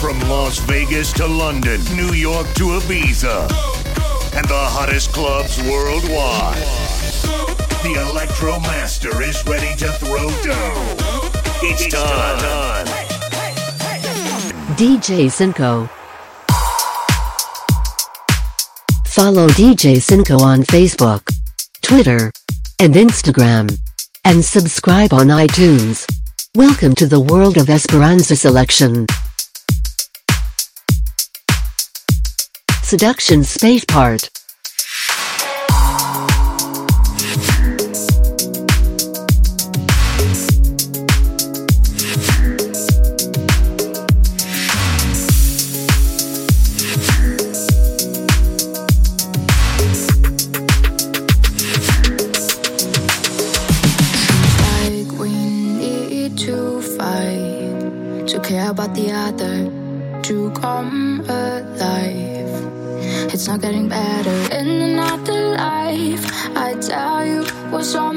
From Las Vegas to London, New York to Ibiza, and the hottest clubs worldwide. The Electro Master is ready to throw down. It's time. DJ Cinco. Follow DJ Cinco on Facebook, Twitter, and Instagram. And subscribe on iTunes. Welcome to the world of Esperanza selection. Seduction Space Part.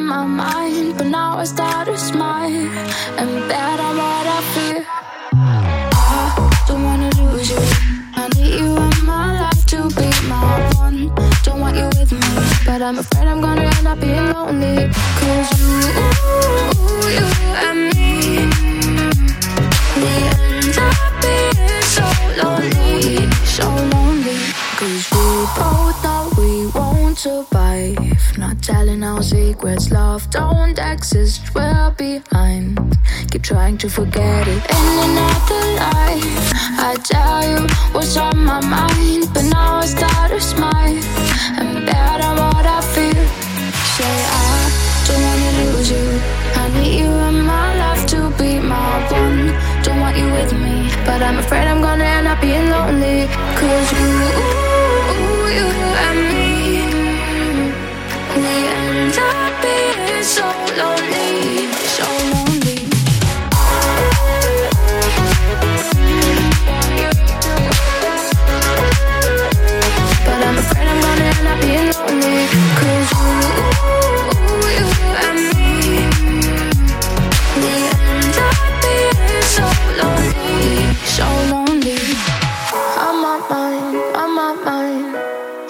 My mind but now i start to smile and bet on what i feel i don't wanna lose you. I need you in my life to be my one. Don't want you with me but i'm afraid i'm gonna end up being lonely. Cause you you and me we end up being so lonely so lonely. Cause we both know won't survive not telling our secrets love don't exist. We're behind. Keep trying to forget it. In another life i tell you what's on my mind. But now i start to smile. And bet on what i feel. Say i don't wanna lose you. I need you in my life to be my one. Don't want you with me but i'm afraid i'm gonna end up being lonely. Cause you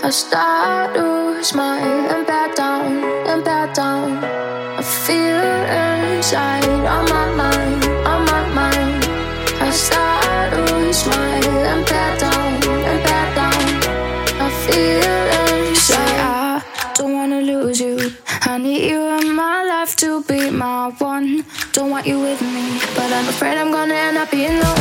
I start to smile and back down, and back down. I feel inside on my mind, on my mind. I start to smile and back down, and back down. I feel inside. I don't wanna lose you. I need you in my life to be my one. Don't want you with me But I'm afraid I'm gonna end up being lonely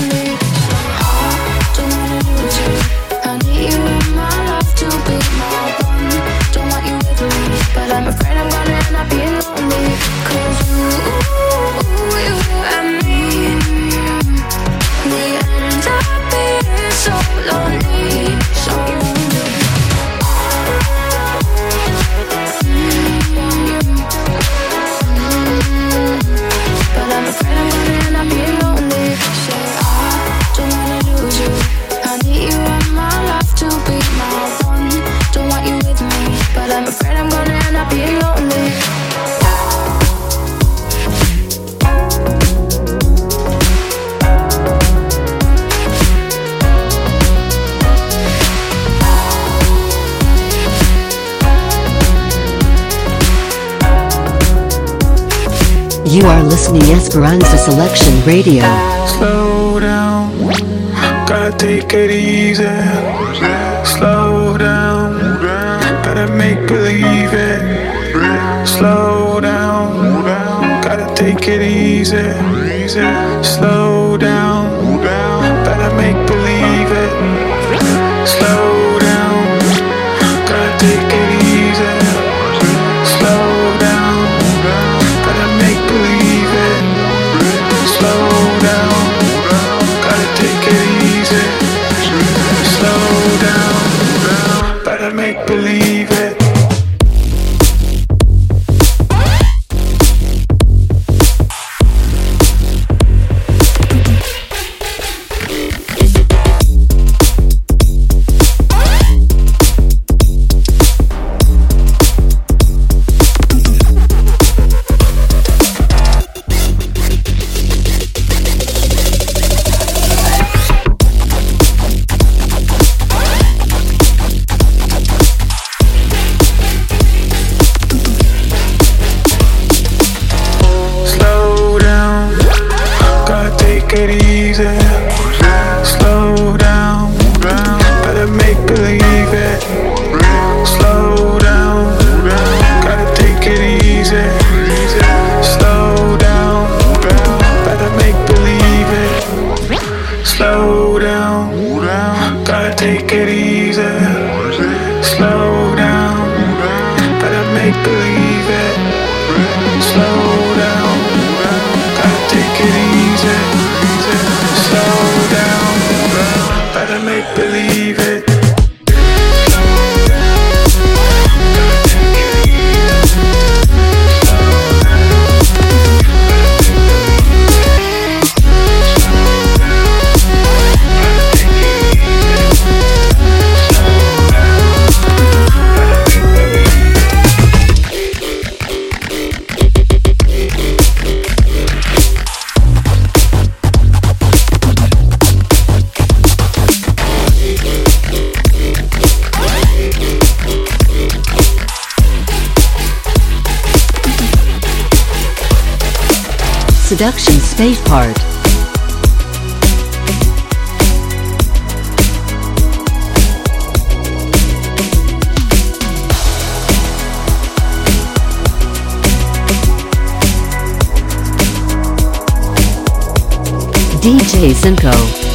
You are listening Esperanza Selection Radio. Slow down, gotta take it easy. Slow down, gotta make believe it. Slow down, gotta take it easy. Slow down, DJ Cinco.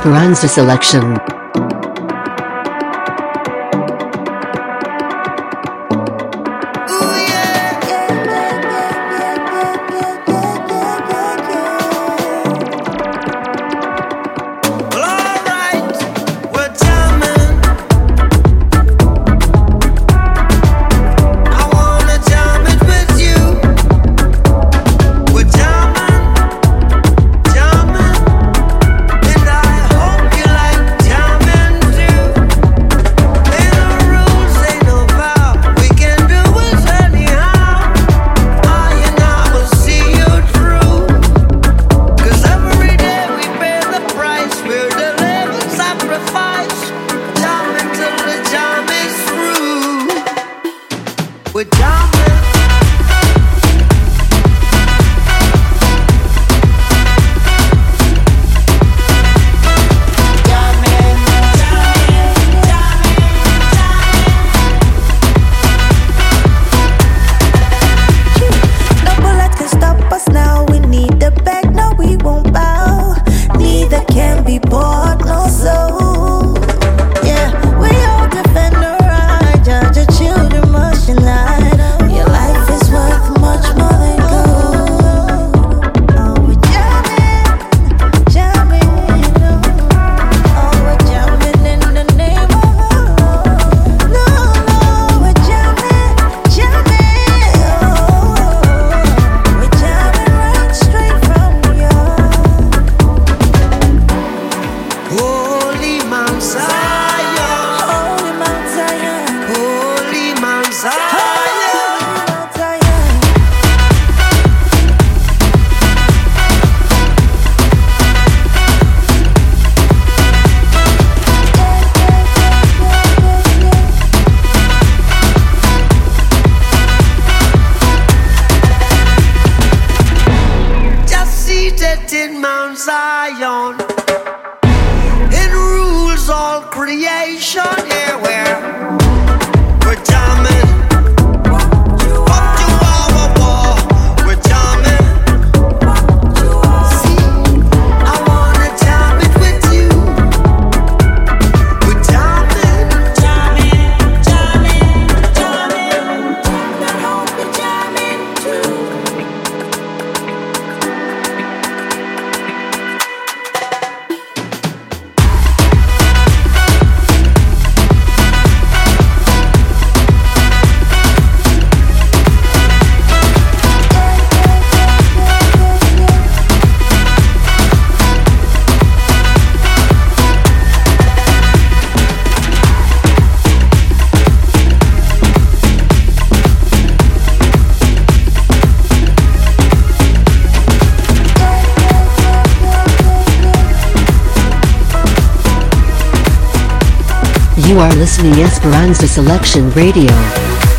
Esperanza selection. You are listening Esperanza Selection Radio.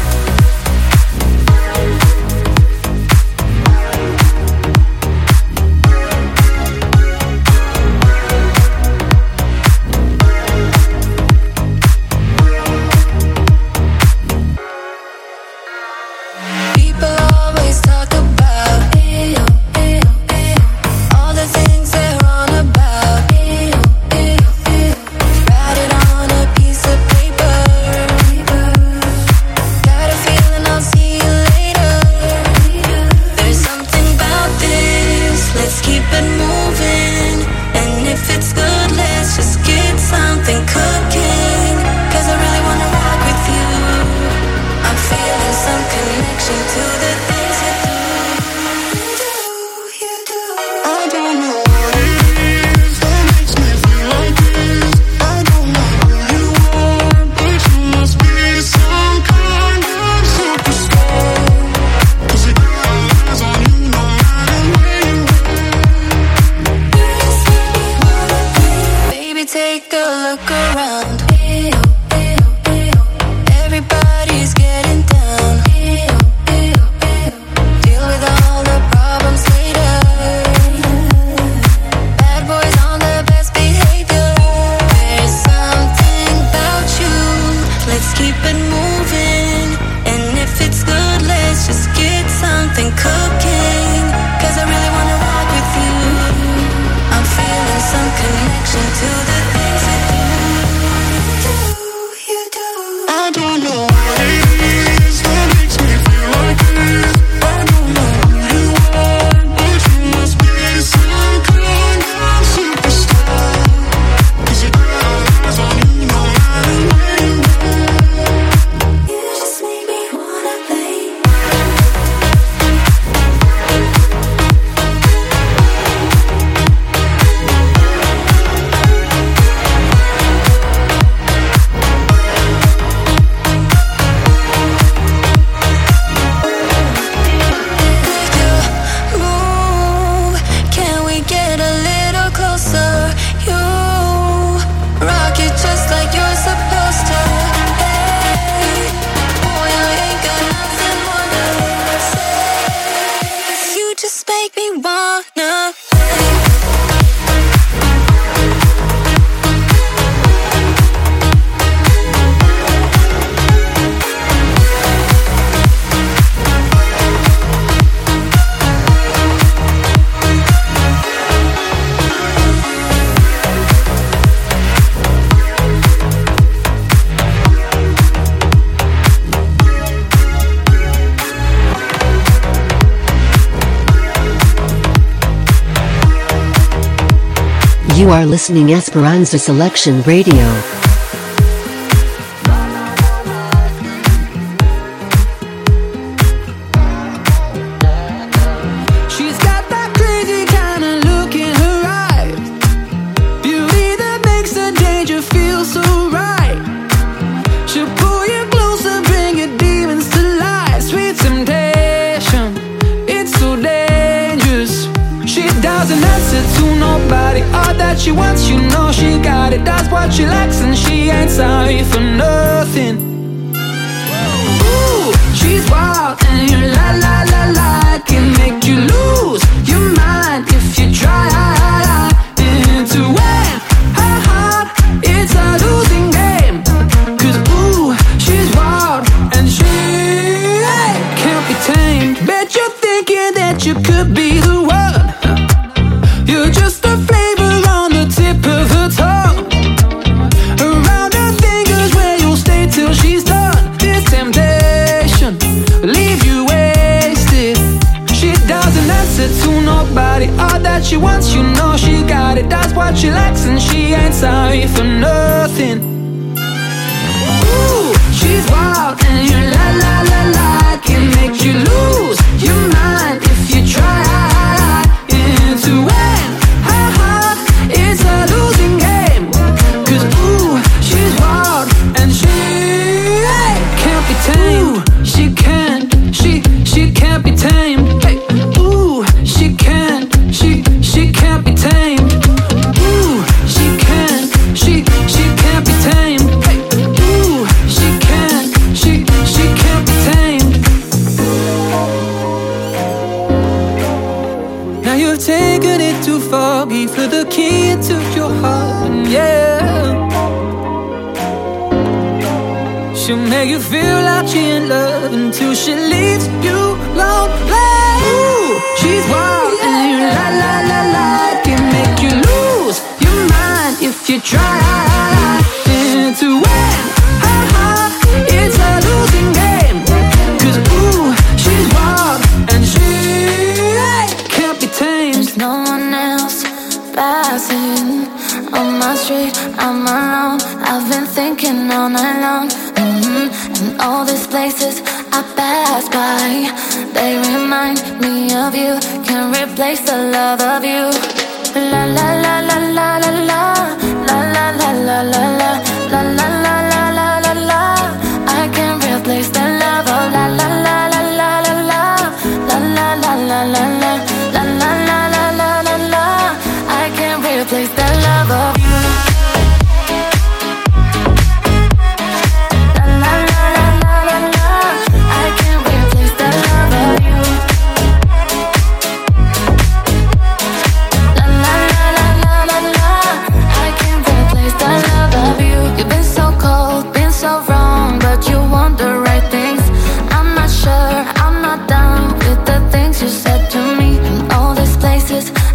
Are listening Esperanza Selection Radio.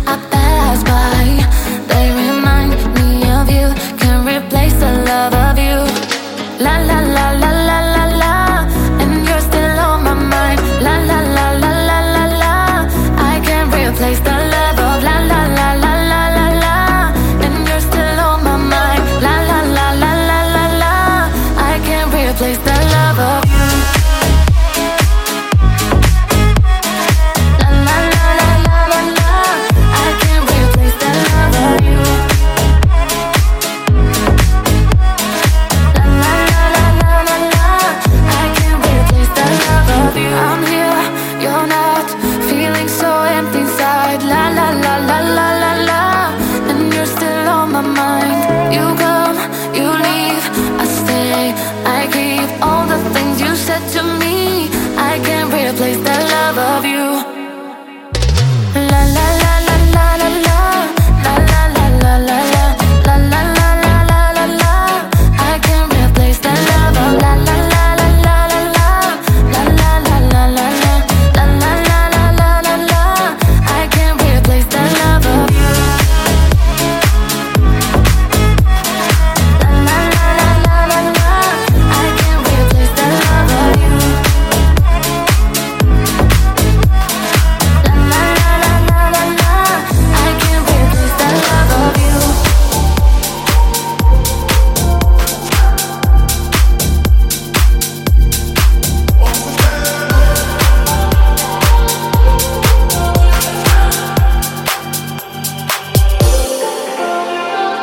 up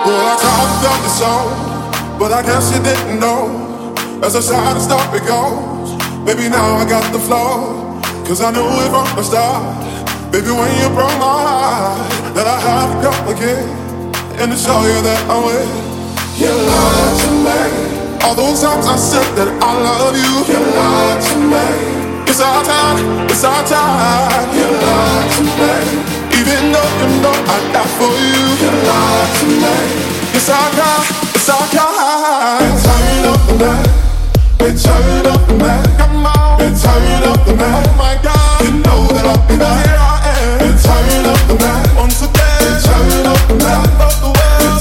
Well, I carved up the song, but I guess you didn't know. As I tried to stop, it goes. Baby, now I got the flow. Cause I knew it from the start. Baby, when you broke my heart, that I had to come again. And to show you that I will. You lied to me. All those times I said that I love you. You lied to me. It's our time, it's our time. You lied to me. Even though you know I die for you. Can lie tonight. Yes, I cry. Yes, I cry. Been tired up the night. Been tired up the night. Come on. Been tired the night. Oh my God. You know that I'll be back. Here I am. Been tired up the night. Once again. Been tired up the night. Of the world. Been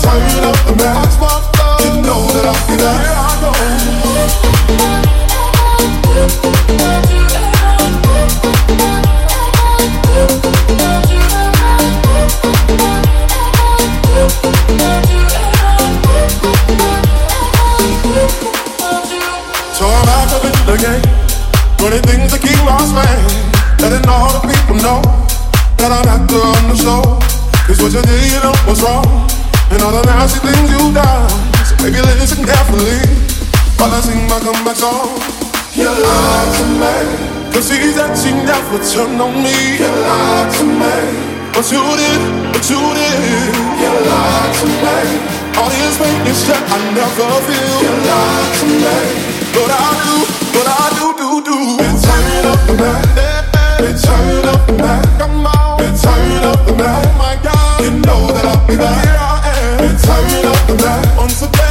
the night. I just want. You know that I'll be back. Here I go. Anything to keep my man, Letting all the people know that I'm actor on the show. Cause what you did, you know was wrong. And all the nasty things you done. So baby, listen carefully while I sing my comeback song. You lied to me. Cause she's that she never turned on me. You lied to me. But you did, but you did. You lied to me. All this making shit I never feel. You lied to me. But I do, but I do, do, do. Turn up the night. Oh my God, you know that I'll be back. Here I am. Turn up the night.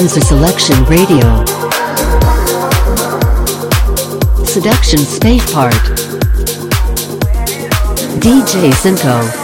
Danza Selection Radio. Seduction Space Part. DJ Cinco.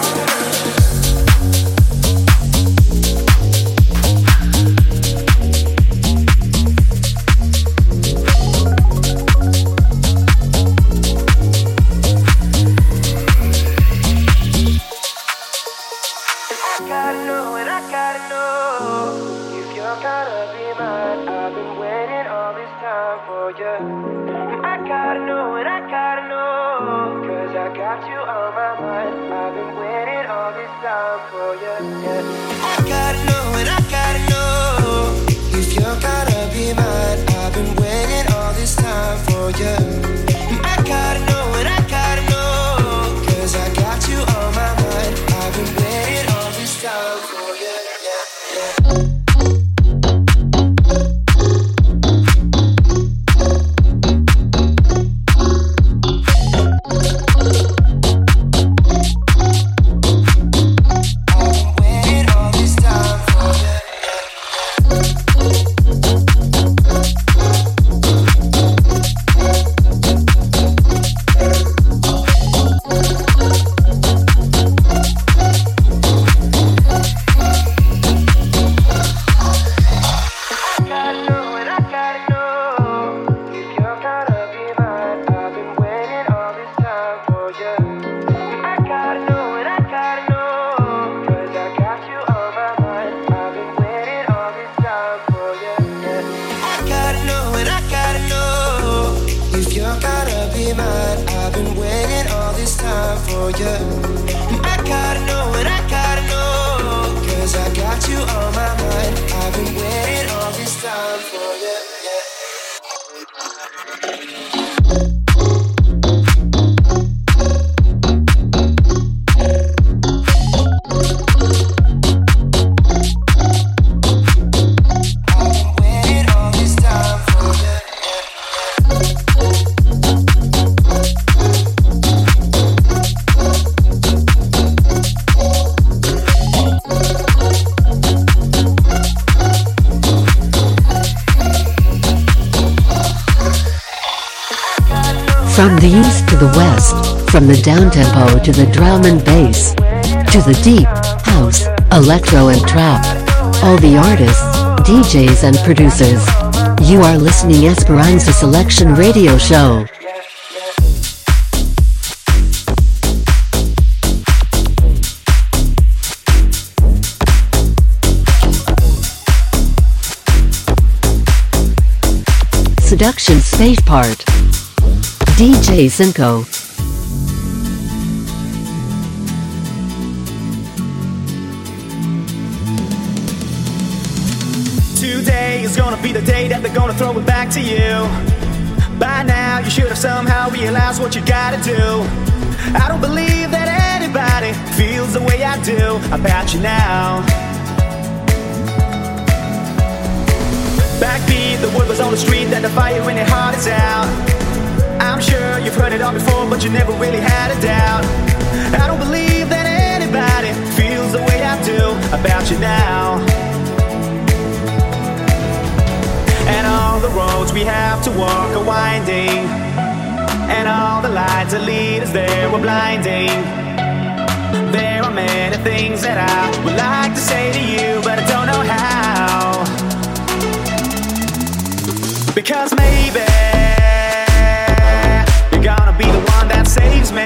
the east to the west, from the downtempo to the drum and bass, to the deep, house, electro and trap. All the artists, DJs and producers. You are listening Esperanza Selection Radio Show. Seduction Safe Part DJ Cinco. Today is gonna be the day that they're gonna throw it back to you. By now, you should have somehow realized what you gotta do. I don't believe that anybody feels the way I do about you now. Backbeat, the word was on the street that the fire in your heart is out. I'm sure you've heard it all before, but you never really had a doubt. I don't believe that anybody feels the way I do about you now. And all the roads we have to walk are winding, and all the lights that lead us there were blinding. There are many things that I would like to say to you, but I don't know how. Because maybe gonna be the one that saves me.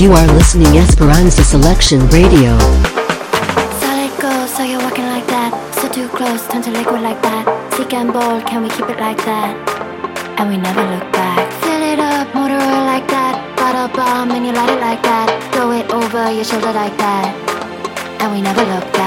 You are listening Esperanza Selection Radio. Solid gold, so you're walking like that. So too close, turn to liquid like that. And bold, can we keep it like that? And we never look back. Fill it up, motor oil like that. Bottle bomb, and you light it like that. Throw it over your shoulder like that. And we never look back.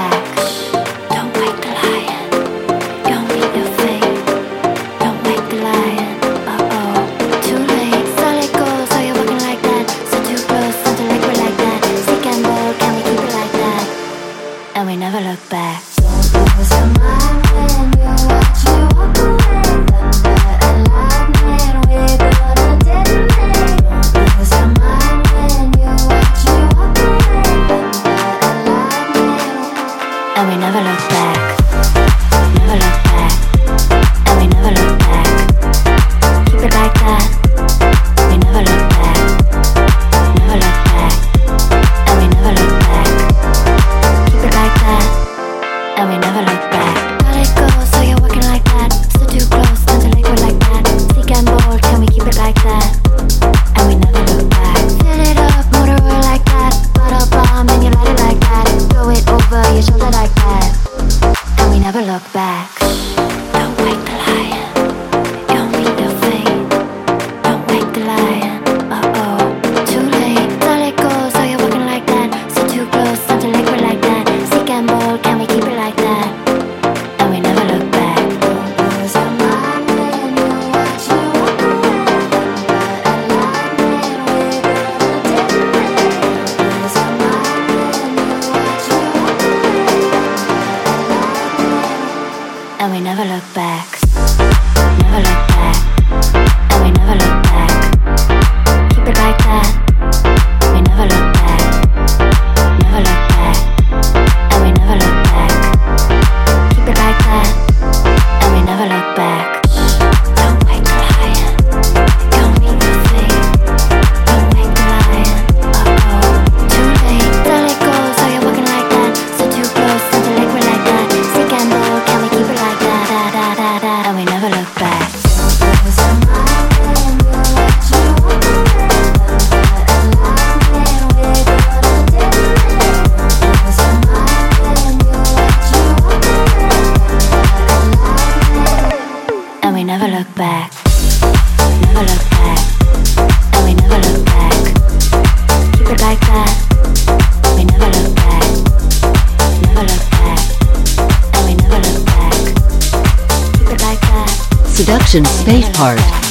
Production Safe Part.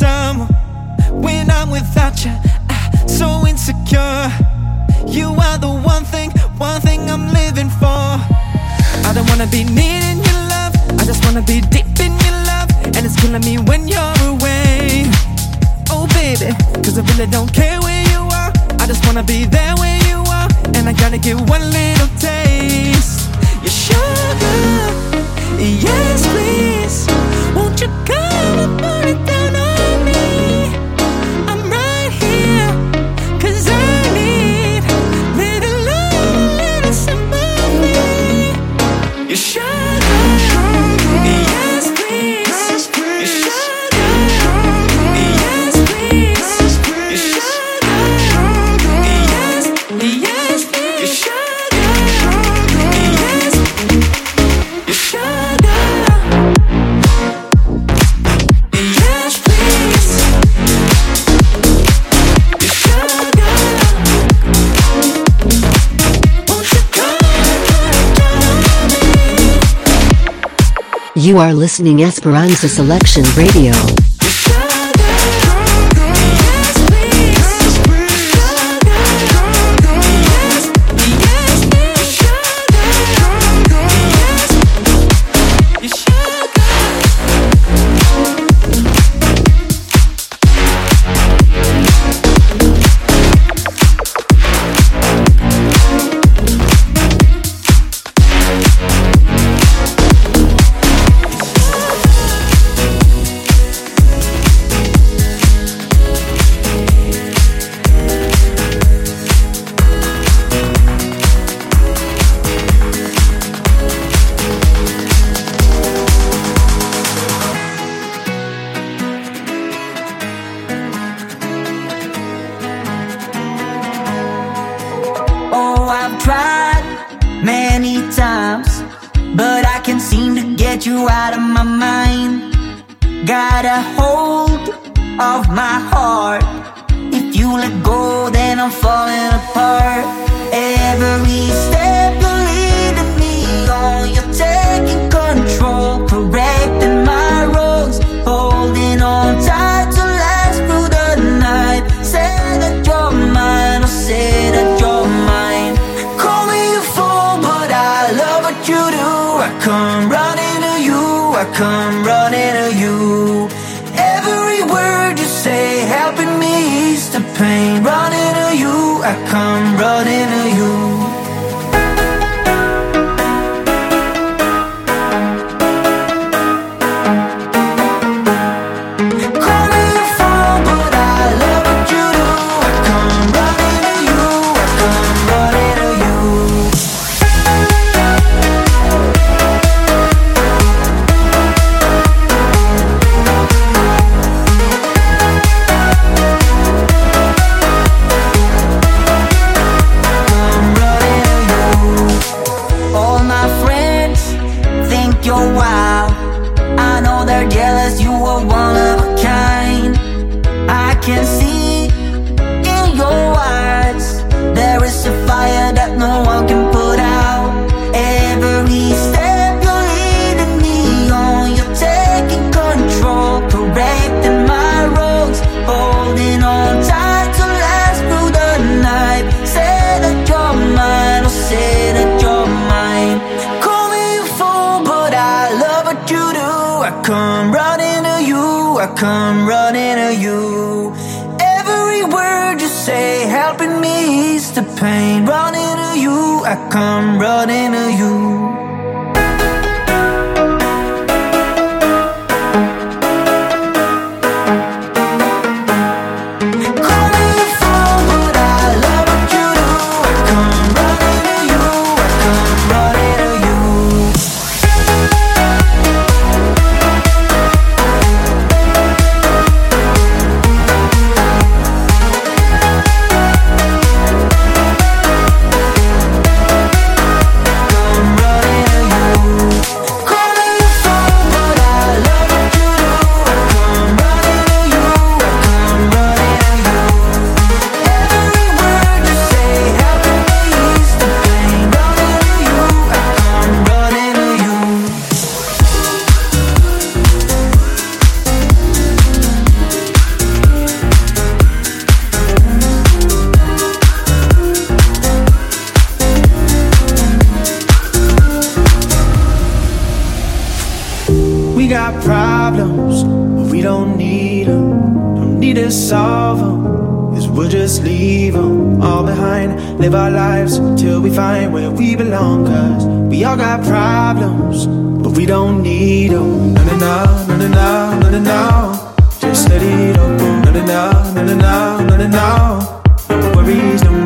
when I'm without you. I, so insecure. You are the one thing, one thing I'm living for. I don't wanna be needing your love. I just wanna be deep in your love, and it's killing me when you're away. Oh baby, cause I really don't care where you are. I just wanna be there where you are, and I gotta get one little taste. Your sugar, yes please. Won't you come? You are listening Esperanza Selection Radio. live our lives till we find where we belong. Cause we all got problems, but we don't need them. No, no, no, no, no, no, no, no. Just let it all go. No, no, no, no, no, no, no, no. No worries, no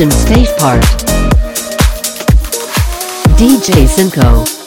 Seduction State Part. DJ Cinco.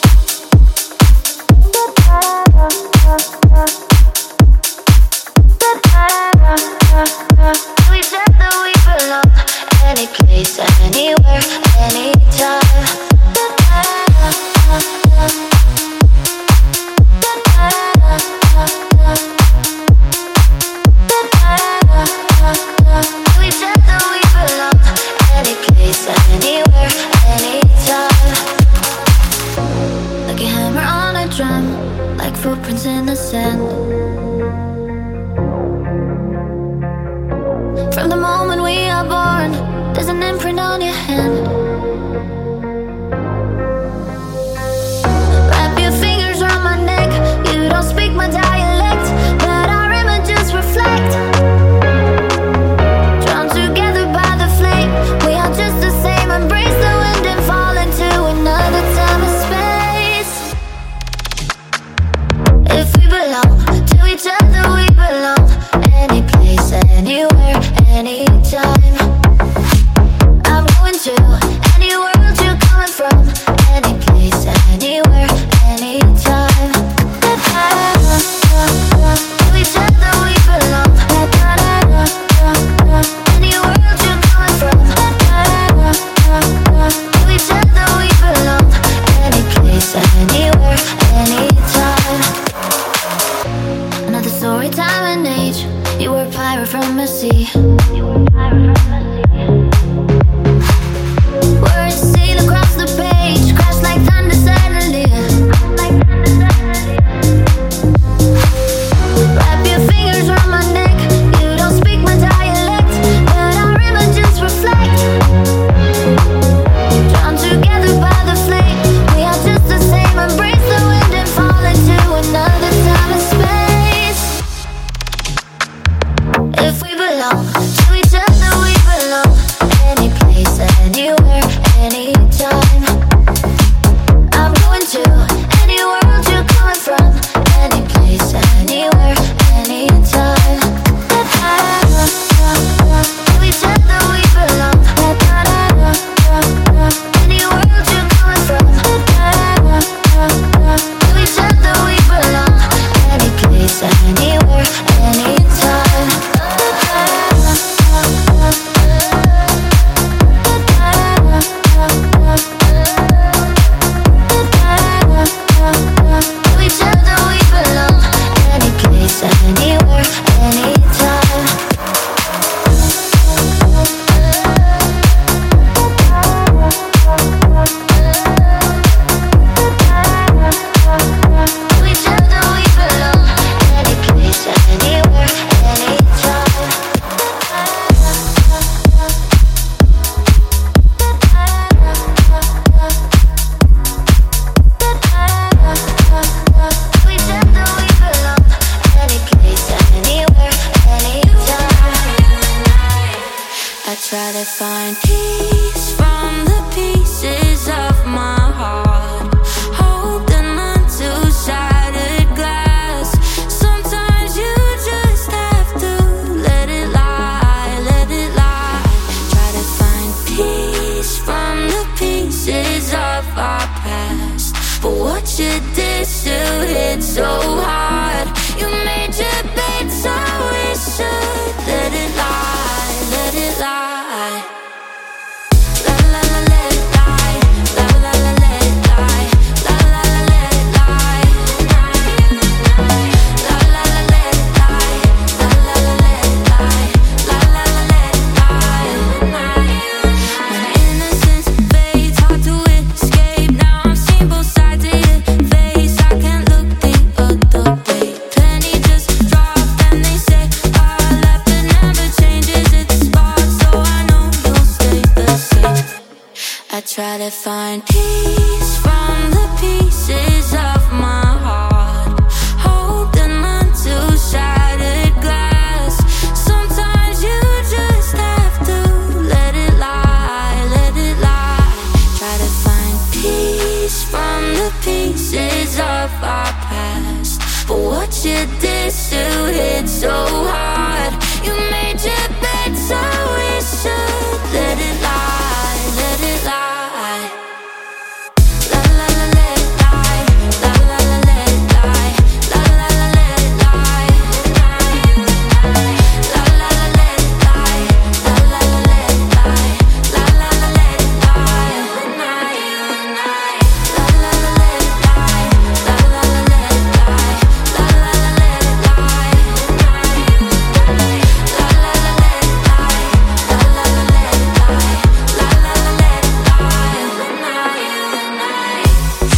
try to find peace.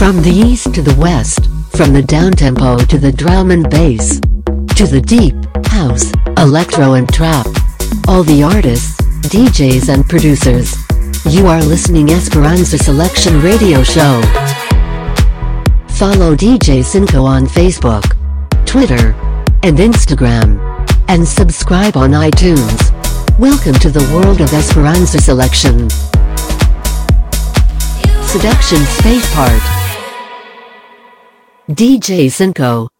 From the east to the west, from the downtempo to the drum and bass, to the deep, house, electro and trap. All the artists, DJs and producers. You are listening Esperanza Selection Radio Show. Follow DJ Cinco on Facebook, Twitter, and Instagram. And subscribe on iTunes. Welcome to the world of Esperanza Selection. Seduction Space Part DJ Cinco.